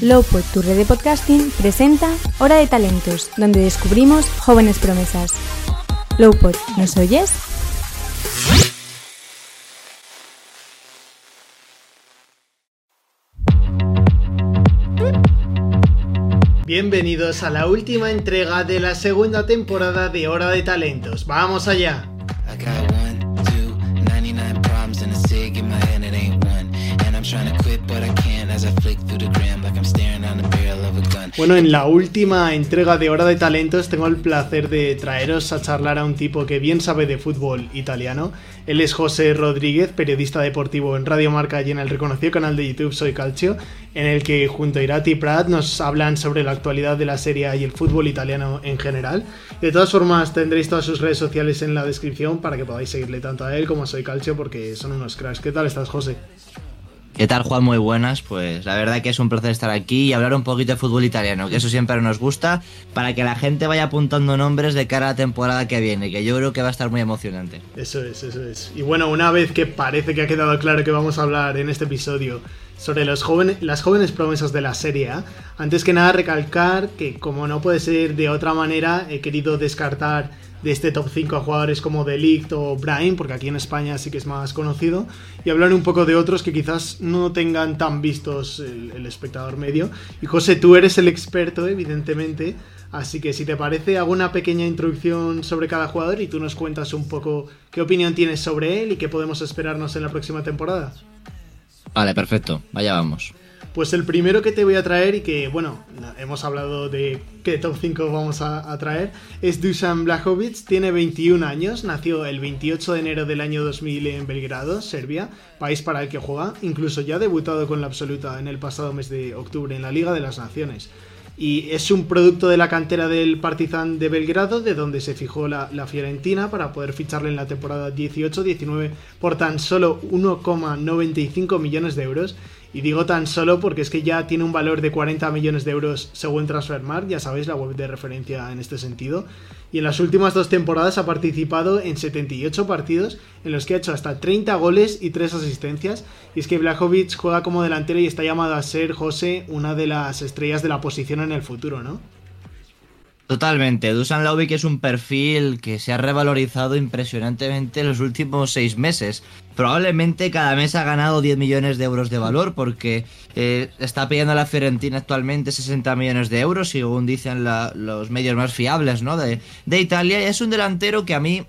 Lowpod, tu red de podcasting, presenta Hora de Talentos, donde descubrimos jóvenes promesas. Lowpod, ¿nos oyes? Bienvenidos a la última entrega de la segunda temporada de Hora de Talentos. ¡Vamos allá! Bueno, en la última entrega de Hora de Talentos tengo el placer de traeros a charlar a un tipo que bien sabe de fútbol italiano. Él es José Rodríguez, periodista deportivo en Radio Marca y en el reconocido canal de YouTube Soy Calcio, en el que junto a Irati Prat nos hablan sobre la actualidad de la Serie y el fútbol italiano en general. De todas formas, tendréis todas sus redes sociales en la descripción para que podáis seguirle tanto a él como a Soy Calcio porque son unos cracks. ¿Qué tal estás, José? ¿Qué tal, Juan? Muy buenas. Pues la verdad que es un placer estar aquí y hablar un poquito de fútbol italiano, que eso siempre nos gusta, para que la gente vaya apuntando nombres de cara a la temporada que viene, que yo creo que va a estar muy emocionante. Eso es, eso es. Y bueno, una vez que parece que ha quedado claro que vamos a hablar en este episodio sobre los jóvenes, las jóvenes promesas de la Serie antes que nada recalcar que como no puede ser de otra manera, he querido descartar de este top 5 a jugadores como Delict o Brahim, porque aquí en España sí que es más conocido, y hablar un poco de otros que quizás no tengan tan vistos el, el espectador medio. Y José, tú eres el experto, evidentemente, así que si te parece, hago una pequeña introducción sobre cada jugador y tú nos cuentas un poco qué opinión tienes sobre él y qué podemos esperarnos en la próxima temporada. Vale, perfecto. Vaya vamos. Pues el primero que te voy a traer y que, bueno, hemos hablado de qué top 5 vamos a, a traer, es Dusan Blajovic, tiene 21 años, nació el 28 de enero del año 2000 en Belgrado, Serbia, país para el que juega, incluso ya ha debutado con la absoluta en el pasado mes de octubre en la Liga de las Naciones. Y es un producto de la cantera del Partizan de Belgrado, de donde se fijó la, Fiorentina para poder ficharle en la temporada 18-19 por tan solo 1,95 millones de euros. Y digo tan solo porque es que ya tiene un valor de 40 millones de euros según Transfermarkt, ya sabéis, la web de referencia en este sentido. Y en las últimas dos temporadas ha participado en 78 partidos en los que ha hecho hasta 30 goles y 3 asistencias. Y es que Blajovic juega como delantero y está llamado a ser, José, una de las estrellas de la posición en el futuro, ¿no? Totalmente. Dusan Lauvik es un perfil que se ha revalorizado impresionantemente en los últimos seis meses. Probablemente cada mes ha ganado 10 millones de euros de valor porque eh, está pidiendo a la Fiorentina actualmente 60 millones de euros, según dicen los medios más fiables ¿no? de, de Italia. Y es un delantero que a mí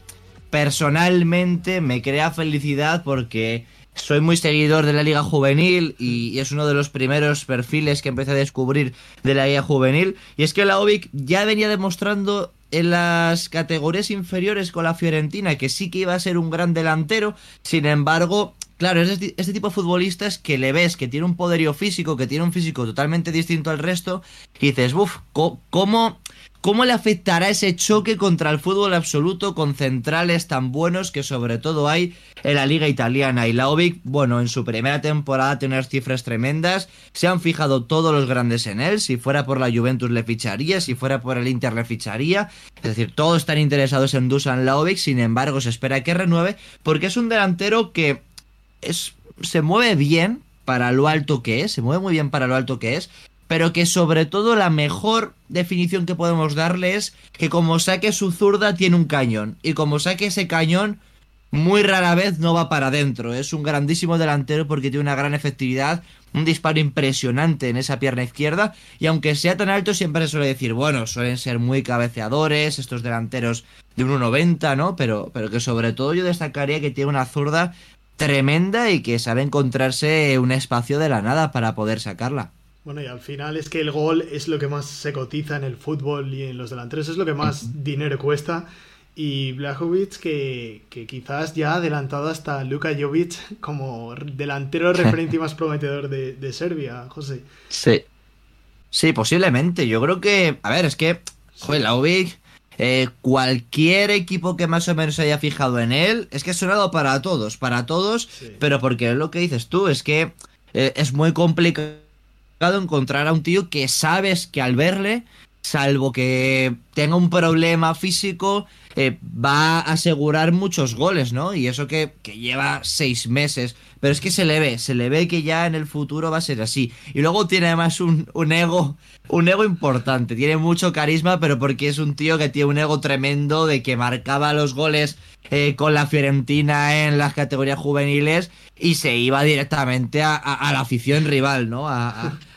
personalmente me crea felicidad porque soy muy seguidor de la Liga Juvenil y, es uno de los primeros perfiles que empecé a descubrir de la Liga Juvenil. Y es que Laovic ya venía demostrando en las categorías inferiores con la Fiorentina que sí que iba a ser un gran delantero. Sin embargo, claro, es este, este tipo de futbolistas que le ves que tiene un poderío físico, que tiene un físico totalmente distinto al resto, y dices, uff, ¿cómo, ¿Cómo le afectará ese choque contra el fútbol absoluto con centrales tan buenos que sobre todo hay en la liga italiana? Y Laovic, bueno, en su primera temporada tiene unas cifras tremendas, se han fijado todos los grandes en él, si fuera por la Juventus le ficharía, si fuera por el Inter le ficharía, es decir, todos están interesados en Dusan Laovic, sin embargo se espera que renueve porque es un delantero que es, se mueve bien para lo alto que es, se mueve muy bien para lo alto que es, pero que sobre todo la mejor definición que podemos darle es que como saque su zurda tiene un cañón y como saque ese cañón muy rara vez no va para adentro. Es un grandísimo delantero porque tiene una gran efectividad, un disparo impresionante en esa pierna izquierda y aunque sea tan alto siempre se suele decir, bueno, suelen ser muy cabeceadores estos delanteros de 1.90, ¿no? Pero, pero que sobre todo yo destacaría que tiene una zurda tremenda y que sabe encontrarse un espacio de la nada para poder sacarla. Bueno, y al final es que el gol es lo que más se cotiza en el fútbol y en los delanteros, es lo que más dinero cuesta. Y Blajovic que, que quizás ya ha adelantado hasta Luka Jovic como delantero referente y más prometedor de, de Serbia, José. Sí. Sí, posiblemente. Yo creo que. A ver, es que. Joder. Eh, cualquier equipo que más o menos se haya fijado en él, es que ha sonado para todos, para todos, Sí. pero porque es lo que dices tú, es que eh, es muy complicado encontrar a un tío que sabes que al verle, salvo que tenga un problema físico, eh, va a asegurar muchos goles, ¿no? Y eso que, que lleva seis meses. Pero es que se le ve, se le ve que ya en el futuro va a ser así. Y luego tiene además un, un ego, un ego importante. Tiene mucho carisma, pero porque es un tío que tiene un ego tremendo de que marcaba los goles eh, con la Fiorentina en las categorías juveniles y se iba directamente a, la afición rival, ¿no?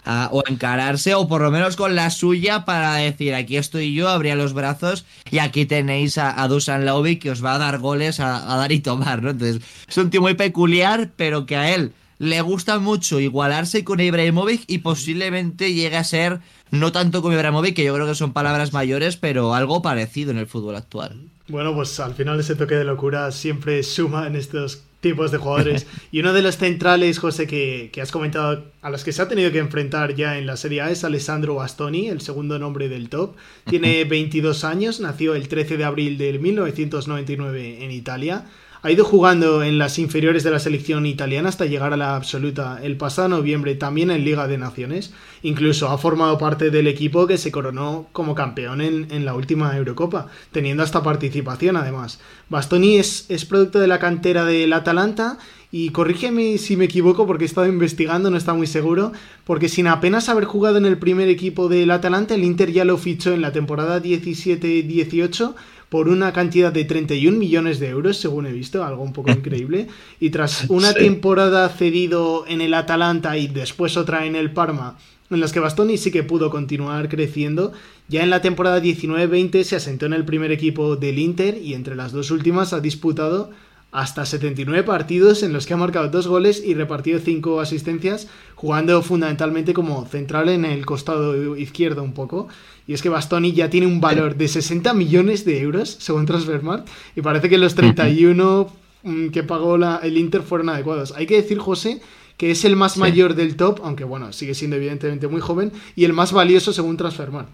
O encararse, o por lo menos con la suya para decir, aquí estoy yo, abría los brazos y aquí tenéis a, Dusan Laovic que os va a dar goles a, a dar y tomar, ¿no? Entonces, es un tío muy peculiar, pero que a él le gusta mucho igualarse con Ibrahimovic y posiblemente llegue a ser, no tanto como Ibrahimovic, que yo creo que son palabras mayores, pero algo parecido en el fútbol actual. Bueno, pues al final ese toque de locura siempre suma en estos tipos de jugadores. Y uno de los centrales, José, que, que has comentado, a los que se ha tenido que enfrentar ya en la Serie A es Alessandro Bastoni, el segundo nombre del top. Tiene 22 años, nació el 13 de abril de 1999 en Italia. Ha ido jugando en las inferiores de la selección italiana hasta llegar a la absoluta el pasado noviembre también en Liga de Naciones. Incluso ha formado parte del equipo que se coronó como campeón en, en la última Eurocopa, teniendo esta participación además. Bastoni es, es producto de la cantera del Atalanta y corrígeme si me equivoco porque he estado investigando, no está muy seguro, porque sin apenas haber jugado en el primer equipo del Atalanta, el Inter ya lo fichó en la temporada 17-18 por una cantidad de 31 millones de euros, según he visto, algo un poco increíble. Y tras una Sí. temporada cedido en el Atalanta y después otra en el Parma, en las que Bastoni sí que pudo continuar creciendo, ya en la temporada 19-20 se asentó en el primer equipo del Inter y entre las dos últimas ha disputado hasta 79 partidos en los que ha marcado dos goles y repartido cinco asistencias, jugando fundamentalmente como central en el costado izquierdo un poco. Y es que Bastoni ya tiene un valor de 60 millones de euros, según Transfermarkt, y parece que los 31 mm, que pagó la- el Inter fueron adecuados. Hay que decir, José, que es el más mayor del top, aunque bueno, sigue siendo evidentemente muy joven, y el más valioso según Transfermarkt.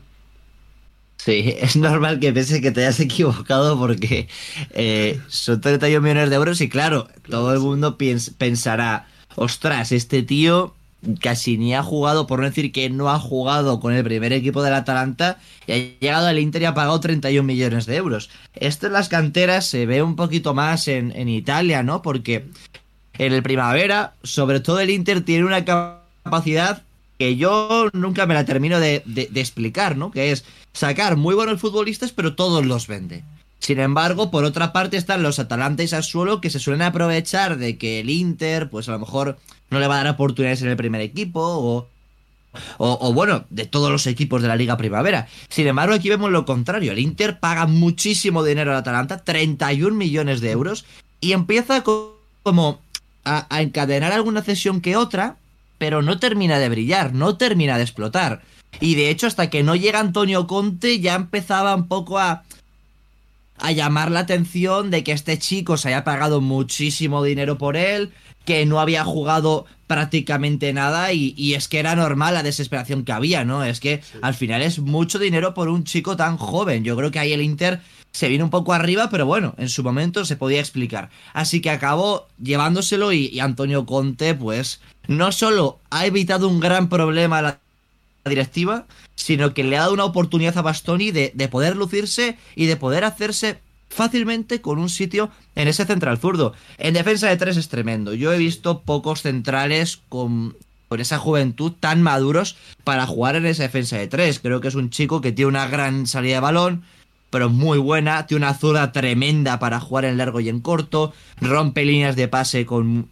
Sí, es normal que pienses que te hayas equivocado porque eh, son 31 millones de euros y claro, todo el mundo piens- pensará, ostras, este tío casi ni ha jugado, por no decir que no ha jugado con el primer equipo del Atalanta y ha llegado al Inter y ha pagado 31 millones de euros. Esto en las canteras se ve un poquito más en, en Italia, ¿no? Porque en el primavera, sobre todo el Inter tiene una capacidad que yo nunca me la termino de, de- de explicar, ¿no? Que es sacar muy buenos futbolistas, pero todos los vende. Sin embargo, por otra parte están los Atalanta y Sassuolo que se suelen aprovechar de que el Inter, pues a lo mejor no le va a dar oportunidades en el primer equipo o, o, o, bueno, de todos los equipos de la Liga Primavera. Sin embargo, aquí vemos lo contrario. El Inter paga muchísimo dinero al Atalanta, 31 millones de euros, y empieza co- como a encadenar alguna cesión que otra, pero no termina de brillar, no termina de explotar. Y de hecho, hasta que no llega Antonio Conte, ya empezaba un poco a, a llamar la atención de que este chico se haya pagado muchísimo dinero por él, que no había jugado prácticamente nada y, y es que era normal la desesperación que había, ¿no? Es que al final es mucho dinero por un chico tan joven. Yo creo que ahí el Inter se vino un poco arriba, pero bueno, en su momento se podía explicar. Así que acabó llevándoselo y, y Antonio Conte, pues, no solo ha evitado un gran problema a la directiva, sino que le ha dado una oportunidad a Bastoni de, de poder lucirse y de poder hacerse fácilmente con un sitio en ese central zurdo. En defensa de tres es tremendo. Yo he visto pocos centrales con, con esa juventud tan maduros para jugar en esa defensa de tres. Creo que es un chico que tiene una gran salida de balón, pero muy buena, tiene una zurda tremenda para jugar en largo y en corto, rompe líneas de pase con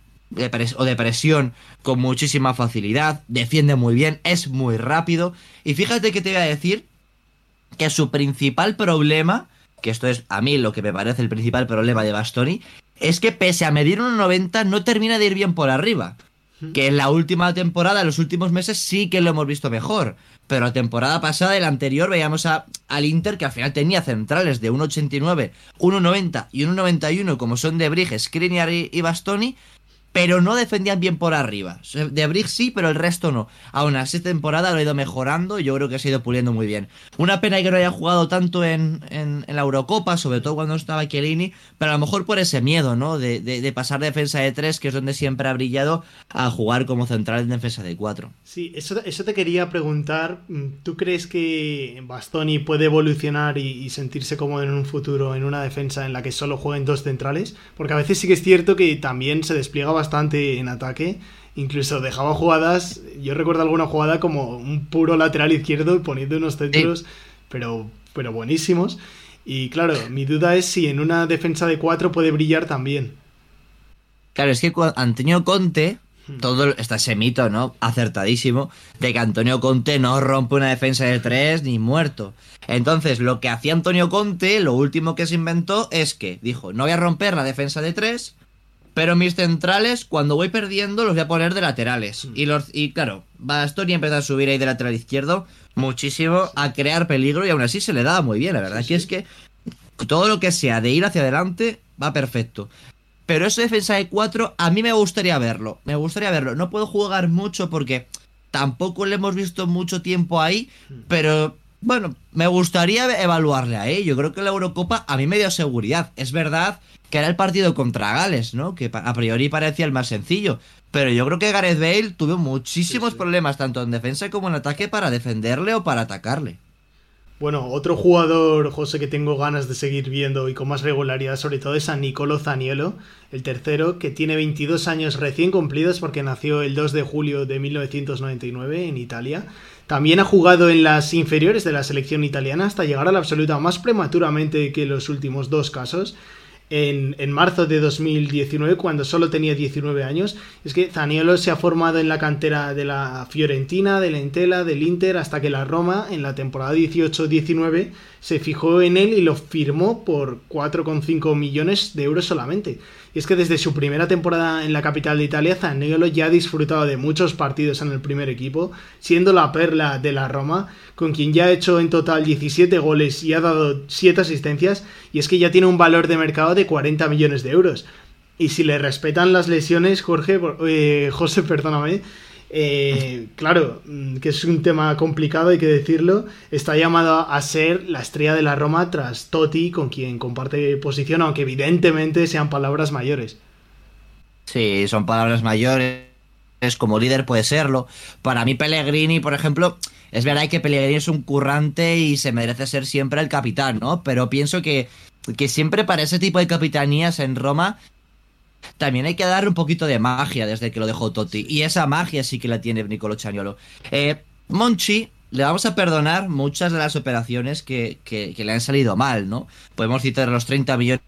o de presión con muchísima facilidad, defiende muy bien, es muy rápido y fíjate que te voy a decir que su principal problema, que esto es a mí lo que me parece el principal problema de Bastoni, es que pese a medir 1,90 no termina de ir bien por arriba. Que en la última temporada, en los últimos meses, sí que lo hemos visto mejor. Pero la temporada pasada y la anterior veíamos a, al Inter que al final tenía centrales de 1,89, 1,90 y 1,91 como son de Brig, Skriniar y, y Bastoni, pero no defendían bien por arriba. De Brig sí, pero el resto no. Aún así, temporada lo ha ido mejorando y yo creo que se ha ido puliendo muy bien. Una pena que no haya jugado tanto en, en, la Eurocopa, sobre todo cuando estaba Chiellini, pero a lo mejor por ese miedo, ¿no? De, de, pasar de defensa de 3, que es donde siempre ha brillado, a jugar como central en defensa de 4. Sí, eso, eso te quería preguntar. ¿Tú crees que Bastoni puede evolucionar y, y sentirse cómodo en un futuro en una defensa en la que solo jueguen dos centrales? Porque a veces sí que es cierto que también se despliega bastante bastante en ataque. Incluso dejaba jugadas. Yo recuerdo alguna jugada como un puro lateral izquierdo poniendo unos centros, sí. pero, pero buenísimos. Y claro, mi duda es si en una defensa de cuatro puede brillar también. Claro, es que Antonio Conte, todo está ese mito, ¿no? Acertadísimo, de que Antonio Conte no rompe una defensa de tres ni muerto. Entonces, lo que hacía Antonio Conte, lo último que se inventó es que dijo, no voy a romper la defensa de tres, pero mis centrales, cuando voy perdiendo, los voy a poner de laterales. Y, los, y claro, Bastoni empezó a subir ahí de lateral izquierdo muchísimo, a crear peligro y aún así se le daba muy bien, la verdad. Sí, es que todo lo que sea de ir hacia adelante va perfecto. Pero esa defensa de 4 a mí me gustaría verlo. Me gustaría verlo. No puedo jugar mucho porque tampoco le hemos visto mucho tiempo ahí, pero bueno, me gustaría evaluarle a él. Yo creo que la Eurocopa a mí me dio seguridad. Es verdad que era el partido contra Gales, ¿no? Que a priori parecía el más sencillo. Pero yo creo que Gareth Bale tuvo muchísimos sí, sí. problemas, tanto en defensa como en ataque, para defenderle o para atacarle. Bueno, otro jugador, José, que tengo ganas de seguir viendo y con más regularidad, sobre todo, es a Nicolo Zaniolo, el tercero, que tiene 22 años recién cumplidos porque nació el 2 de julio de 1999 en Italia. También ha jugado en las inferiores de la selección italiana hasta llegar a la absoluta más prematuramente que los últimos dos casos en, en, marzo de 2019, cuando solo tenía 19 años. Es que Zaniolo se ha formado en la cantera de la Fiorentina, del Entela, del Inter, hasta que la Roma, en la temporada 18-19, se fijó en él y lo firmó por 4,5 millones de euros solamente. Y es que desde su primera temporada en la capital de Italia, Zaniolo ya ha disfrutado de muchos partidos en el primer equipo, siendo la perla de la Roma, con quien ya ha hecho en total 17 goles y ha dado 7 asistencias, y es que ya tiene un valor de mercado de 40 millones de euros. Y si le respetan las lesiones, Jorge, eh, José, perdóname, eh, claro, que es un tema complicado, hay que decirlo, está llamado a ser la estrella de la Roma tras Totti, con quien comparte posición, aunque evidentemente sean palabras mayores. Sí, son palabras mayores, como líder puede serlo. Para mí Pellegrini, por ejemplo, es verdad que Pellegrini es un currante y se merece ser siempre el capitán, ¿no? Pero pienso que, que siempre para ese tipo de capitanías en Roma también hay que darle un poquito de magia desde que lo dejó Totti. Y esa magia sí que la tiene Nicolo Chaniolo. Eh, Monchi, le vamos a perdonar muchas de las operaciones que, que, le han salido mal, ¿no? Podemos citar los 30 millones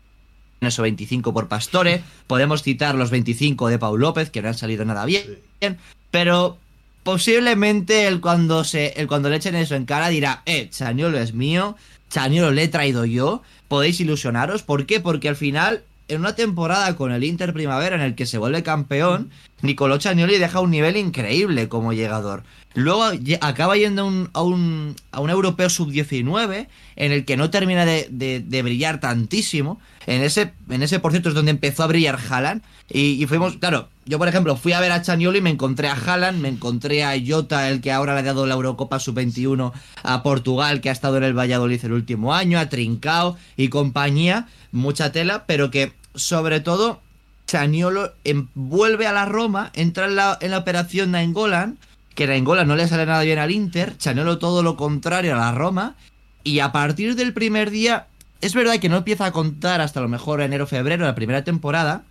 o 25 por Pastore, podemos citar los 25 de Paul López, que no han salido nada bien, pero posiblemente él cuando, se, cuando le echen eso en cara dirá, eh, Chaniolo es mío, Chaniolo le he traído yo, podéis ilusionaros. ¿Por qué? Porque al final en una temporada con el Inter Primavera en el que se vuelve campeón, Nicolò Chagnoli deja un nivel increíble como llegador. Luego acaba yendo a un, a un, a un europeo sub-19 en el que no termina de, de, brillar tantísimo. En ese, en ese, por cierto, es donde empezó a brillar Haaland. Y, fuimos, claro, yo por ejemplo fui a ver a Chagnoli y me encontré a Haaland, me encontré a Jota, el que ahora le ha dado la Eurocopa sub-21 a Portugal, que ha estado en el Valladolid el último año, a Trincao y compañía. Mucha tela, pero que sobre todo Chaniolo vuelve a la Roma, entra en la, en la operación Nainggolan, que Nainggolan no le sale nada bien al Inter, Chaniolo todo lo contrario a la Roma, y a partir del primer día, es verdad que no empieza a contar hasta lo mejor enero-febrero, la primera temporada,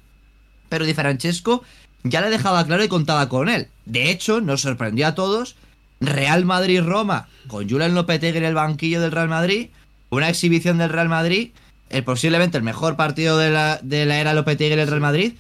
pero Di Francesco ya le dejaba claro y contaba con él. De hecho, nos sorprendió a todos, Real Madrid-Roma, con Julian Lopetegui en el banquillo del Real Madrid, una exhibición del Real Madrid el, posiblemente el mejor partido de la, de la era Lopetegui en el Real Madrid,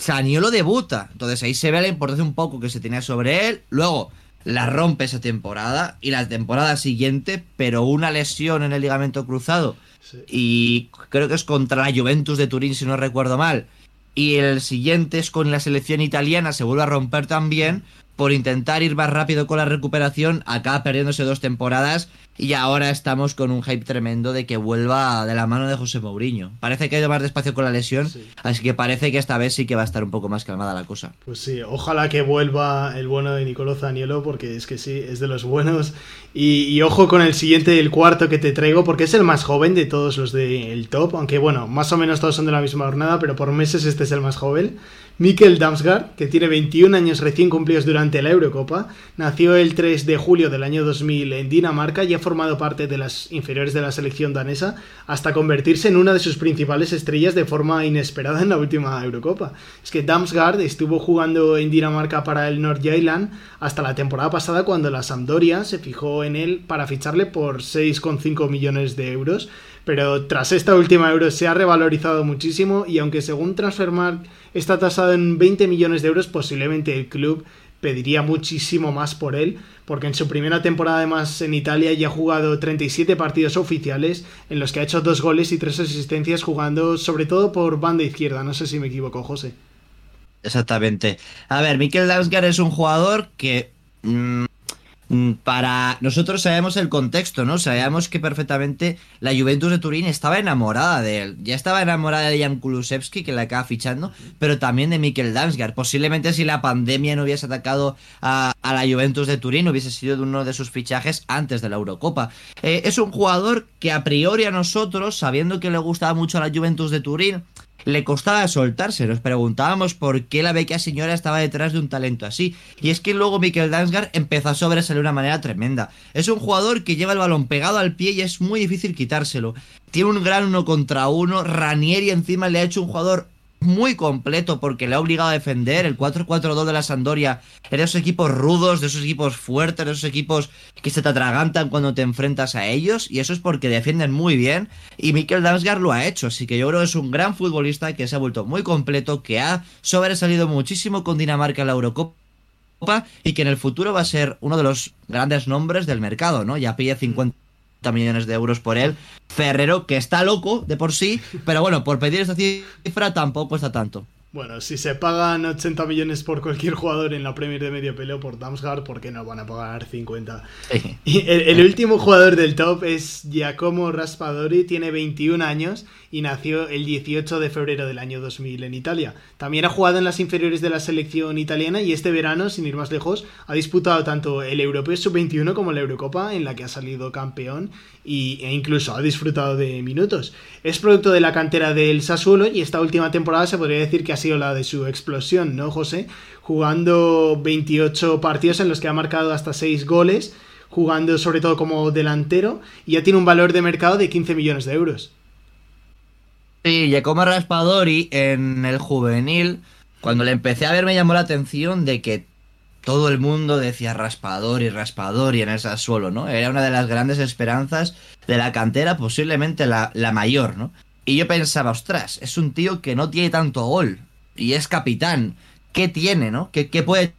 Saniolo debuta. Entonces ahí se ve la importancia un poco que se tenía sobre él. Luego la rompe esa temporada y la temporada siguiente, pero una lesión en el ligamento cruzado. Sí. Y creo que es contra la Juventus de Turín, si no recuerdo mal. y el siguiente es con la selección italiana, se vuelve a romper también por intentar ir más rápido con la recuperación, acaba perdiéndose dos temporadas y ahora estamos con un hype tremendo de que vuelva de la mano de José Mourinho. Parece que ha ido más despacio con la lesión, Sí. así que parece que esta vez sí que va a estar un poco más calmada la cosa. Pues sí, ojalá que vuelva el bueno de Nicolò Zaniolo, porque es que sí, es de los buenos. Y, y ojo con el siguiente, el cuarto que te traigo, porque es el más joven de todos los del top, aunque bueno, más o menos todos son de la misma jornada, pero por meses este es el más joven. Mikkel Damsgaard, que tiene 21 años recién cumplidos durante la Eurocopa, nació el 3 de julio del año 2000 en Dinamarca y ha formado parte de las inferiores de la selección danesa hasta convertirse en una de sus principales estrellas de forma inesperada en la última Eurocopa. Es que Damsgaard estuvo jugando en Dinamarca para el Nordjylland hasta la temporada pasada cuando la Sampdoria se fijó en él para ficharle por 6,5 millones de euros, pero tras esta última euro se ha revalorizado muchísimo y aunque según Transfermarkt está tasado en 20 millones de euros, posiblemente el club pediría muchísimo más por él, porque en su primera temporada además en Italia ya ha jugado 37 partidos oficiales en los que ha hecho dos goles y tres asistencias jugando sobre todo por banda izquierda, no sé si me equivoco, José. Exactamente. A ver, Mikel Damsgaard es un jugador que mm, para nosotros sabemos el contexto, ¿no? Sabíamos que perfectamente la Juventus de Turín estaba enamorada de él. Ya estaba enamorada de Jan Kulusevski, que la acaba fichando, pero también de Mikel Damsgaard. Posiblemente si la pandemia no hubiese atacado a, a la Juventus de Turín, hubiese sido uno de sus fichajes antes de la Eurocopa. Eh, es un jugador que a priori a nosotros, sabiendo que le gustaba mucho a la Juventus de Turín, le costaba soltarse. Nos preguntábamos por qué la beca señora estaba detrás de un talento así. Y es que luego Mikel Dansgaard empezó a sobresalir de una manera tremenda. Es un jugador que lleva el balón pegado al pie y es muy difícil quitárselo. Tiene un gran uno contra uno. Ranieri encima le ha hecho un jugador muy completo porque le ha obligado a defender el 4-4-2 de la Sandoria de esos equipos rudos, de esos equipos fuertes, de esos equipos que se te atragantan cuando te enfrentas a ellos y eso es porque defienden muy bien y Mikel Damsgaard lo ha hecho, así que yo creo que es un gran futbolista que se ha vuelto muy completo, que ha sobresalido muchísimo con Dinamarca en la Eurocopa y que en el futuro va a ser uno de los grandes nombres del mercado, ¿no? Ya pide 50 millones de euros por él. Ferrero, que está loco de por sí, pero bueno, por pedir esa cifra tampoco está tanto. Bueno, si se pagan 80 millones por cualquier jugador en la Premier de medio peleo por Damsgaard, ¿por qué no van a pagar 50? Sí. Y el, el último jugador del top es Giacomo Raspadori, tiene 21 años y nació el 18 de febrero del año 2000 en Italia. También ha jugado en las inferiores de la selección italiana y este verano, sin ir más lejos, ha disputado tanto el Europeo Sub-21 como la Eurocopa, en la que ha salido campeón y, e incluso ha disfrutado de minutos. Es producto de la cantera del Sassuolo y esta última temporada se podría decir que ha sido la de su explosión, ¿no, José? Jugando 28 partidos en los que ha marcado hasta 6 goles, jugando sobre todo como delantero y ya tiene un valor de mercado de 15 millones de euros. Sí, Giacomo Raspadori en el juvenil, cuando le empecé a ver me llamó la atención de que todo el mundo decía Raspadori, Raspadori en el Sassuolo, ¿no? Era una de las grandes esperanzas de la cantera, posiblemente la, la mayor, ¿no? Y yo pensaba, ostras, es un tío que no tiene tanto gol y es capitán. ¿Qué tiene, no? ¿Qué, qué puede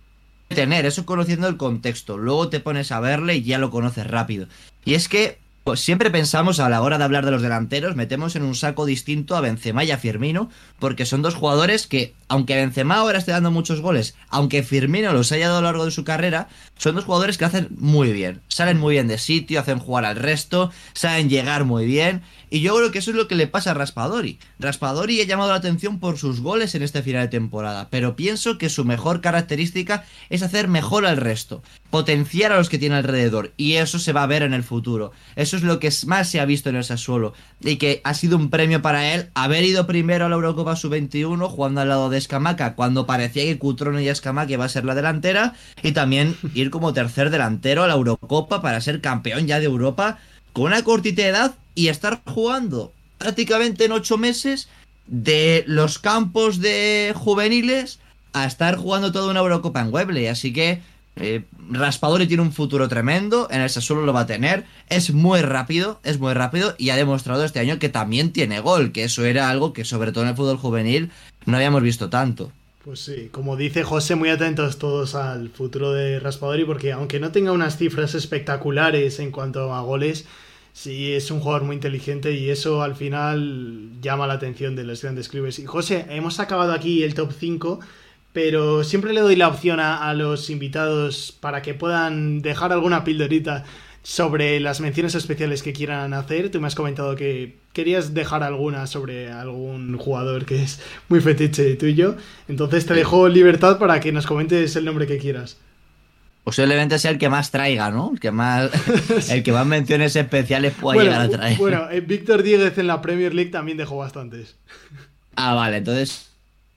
tener? Eso conociendo el contexto. Luego te pones a verle y ya lo conoces rápido. Y es que siempre pensamos a la hora de hablar de los delanteros, metemos en un saco distinto a Benzema y a Firmino, porque son dos jugadores que, aunque Benzema ahora esté dando muchos goles, aunque Firmino los haya dado a lo largo de su carrera, son dos jugadores que hacen muy bien. Salen muy bien de sitio, hacen jugar al resto, saben llegar muy bien. Y yo creo que eso es lo que le pasa a Raspadori. Raspadori ha llamado la atención por sus goles en este final de temporada, pero pienso que su mejor característica es hacer mejor al resto, potenciar a los que tiene alrededor, y eso se va a ver en el futuro. Eso es lo que más se ha visto en el Sassuolo, y que ha sido un premio para él haber ido primero a la Eurocopa Sub-21 jugando al lado de Escamaca, cuando parecía que Cutrone y Escamaca iba a ser la delantera, y también ir como tercer delantero a la Eurocopa para ser campeón ya de Europa con una cortita edad y estar jugando prácticamente en ocho meses de los campos de juveniles a estar jugando toda una Eurocopa en Webley. Así que eh, Raspadori tiene un futuro tremendo, en el Sassuolo lo va a tener, es muy rápido, es muy rápido y ha demostrado este año que también tiene gol, que eso era algo que sobre todo en el fútbol juvenil no habíamos visto tanto. Pues sí, como dice José, muy atentos todos al futuro de Raspadori, porque aunque no tenga unas cifras espectaculares en cuanto a goles, Sí, es un jugador muy inteligente y eso al final llama la atención de los grandes clubes. Y José, hemos acabado aquí el top 5, pero siempre le doy la opción a, a los invitados para que puedan dejar alguna pildorita sobre las menciones especiales que quieran hacer. Tú me has comentado que querías dejar alguna sobre algún jugador que es muy fetiche tuyo. Entonces te dejo libertad para que nos comentes el nombre que quieras. Posiblemente sea el que más traiga, ¿no? El que más, el que más menciones especiales pueda bueno, llegar a traer. Bueno, eh, Víctor Díez en la Premier League también dejó bastantes. Ah, vale, entonces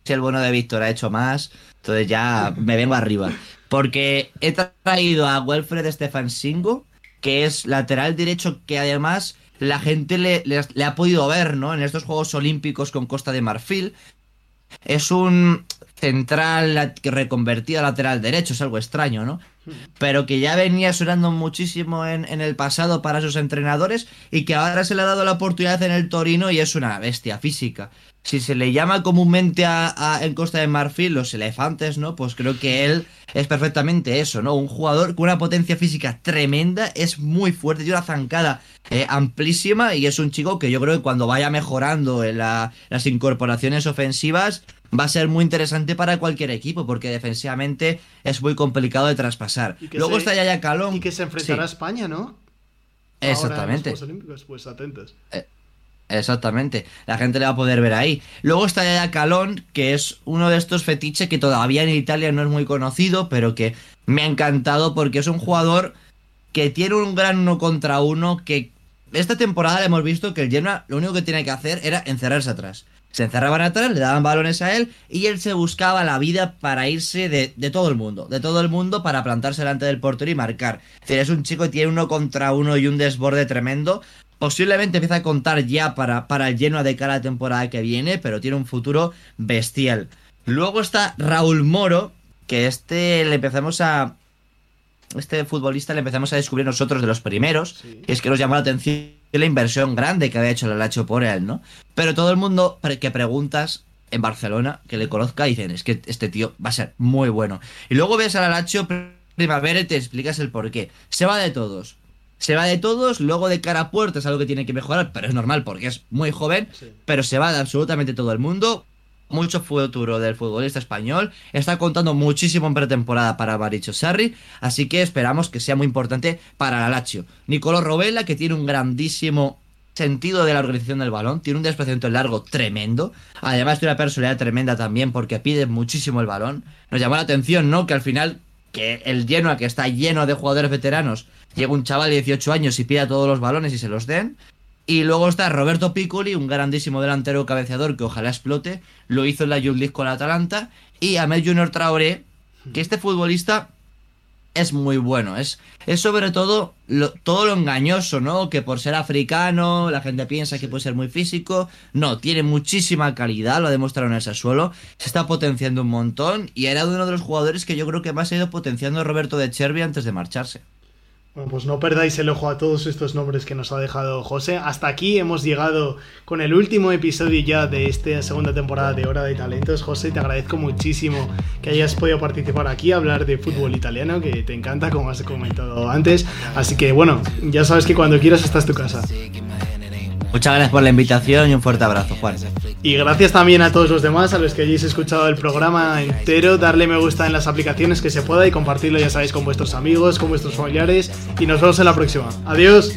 si el bueno de Víctor ha hecho más, entonces ya me vengo arriba. Porque he traído a Wilfred Stefan Singo, que es lateral derecho que además la gente le, ha podido ver, ¿no? En estos Juegos Olímpicos con Costa de Marfil. Es un central reconvertido a lateral derecho, es algo extraño, ¿no? Pero que ya venía sonando muchísimo en, en el pasado para sus entrenadores y que ahora se le ha dado la oportunidad en el Torino y es una bestia física. Si se le llama comúnmente a, a- en Costa de Marfil los elefantes, ¿no? Pues creo que él es perfectamente eso, ¿no? Un jugador con una potencia física tremenda, es muy fuerte, tiene una zancada eh, amplísima y es un chico que yo creo que cuando vaya mejorando en la- las incorporaciones ofensivas va a ser muy interesante para cualquier equipo porque defensivamente es muy complicado de traspasar. Luego se- está Yaya Calón. Y que se enfrentará a España, ¿no? Exactamente. Ahora en los Juegos Olímpicos, pues atentos. Exactamente, la gente le va a poder ver ahí. Luego está Yaya Calón, que es uno de estos fetiches que todavía en Italia no es muy conocido, pero que me ha encantado porque es un jugador que tiene un gran uno contra uno que esta temporada le hemos visto que el Genoa lo único que tiene que hacer era encerrarse atrás. Se encerraban atrás, le daban balones a él y él se buscaba la vida para irse de, de todo el mundo, de todo el mundo para plantarse delante del portero y marcar. Es un chico que tiene uno contra uno y un desborde tremendo. Posiblemente empieza a contar ya para, para el Genoa de cara a la temporada que viene, pero tiene un futuro bestial. Luego está Raúl Moro, que este le empezamos a, este futbolista le empezamos a descubrir nosotros de los primeros, Sí. y es que nos llamó la atención la inversión grande que había hecho el Alacho por él, ¿no? Pero todo el mundo que preguntas en Barcelona, que le conozca, dicen, es que este tío va a ser muy bueno. Y luego ves al Alacho primavera y te explicas el por qué. Se va de todos. Se va de todos, luego de cara a puerta es algo que tiene que mejorar, pero es normal porque es muy joven, Sí. pero se va de absolutamente todo el mundo. Mucho futuro del futbolista español. Está contando muchísimo en pretemporada para Baricho Sarri. Así que esperamos que sea muy importante para la Lazio. Nicolò Robella, que tiene un grandísimo sentido de la organización del balón. Tiene un desplazamiento largo tremendo. Además, tiene una personalidad tremenda también porque pide muchísimo el balón. Nos llamó la atención, ¿no? Que al final, que el Genoa, que está lleno de jugadores veteranos, llega un chaval de 18 años y pida todos los balones y se los den. Y luego está Roberto Piccoli, un grandísimo delantero cabeceador que ojalá explote. Lo hizo en la Youth con la Atalanta. Y Ahmed Junior Traoré, que este futbolista es muy bueno. Es, es sobre todo lo, todo lo engañoso, ¿no? Que por ser africano la gente piensa que puede ser muy físico. No, tiene muchísima calidad, lo ha demostrado en el Sassuolo. Se está potenciando un montón y era uno de los jugadores que yo creo que más ha ido potenciando Roberto de Chervi antes de marcharse. Bueno, pues no perdáis el ojo a todos estos nombres que nos ha dejado José. Hasta aquí hemos llegado con el último episodio ya de esta segunda temporada de Hora de Talentos. José, te agradezco muchísimo que hayas podido participar aquí hablar de fútbol italiano, que te encanta, como has comentado antes. Así que bueno, ya sabes que cuando quieras esta es tu casa. Muchas gracias por la invitación y un fuerte abrazo, Juan. Y gracias también a todos los demás, a los que hayáis escuchado el programa entero, darle me gusta en las aplicaciones que se pueda y compartirlo, ya sabéis, con vuestros amigos, con vuestros familiares. Y nos vemos en la próxima. Adiós.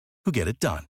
who get it done.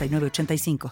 906985.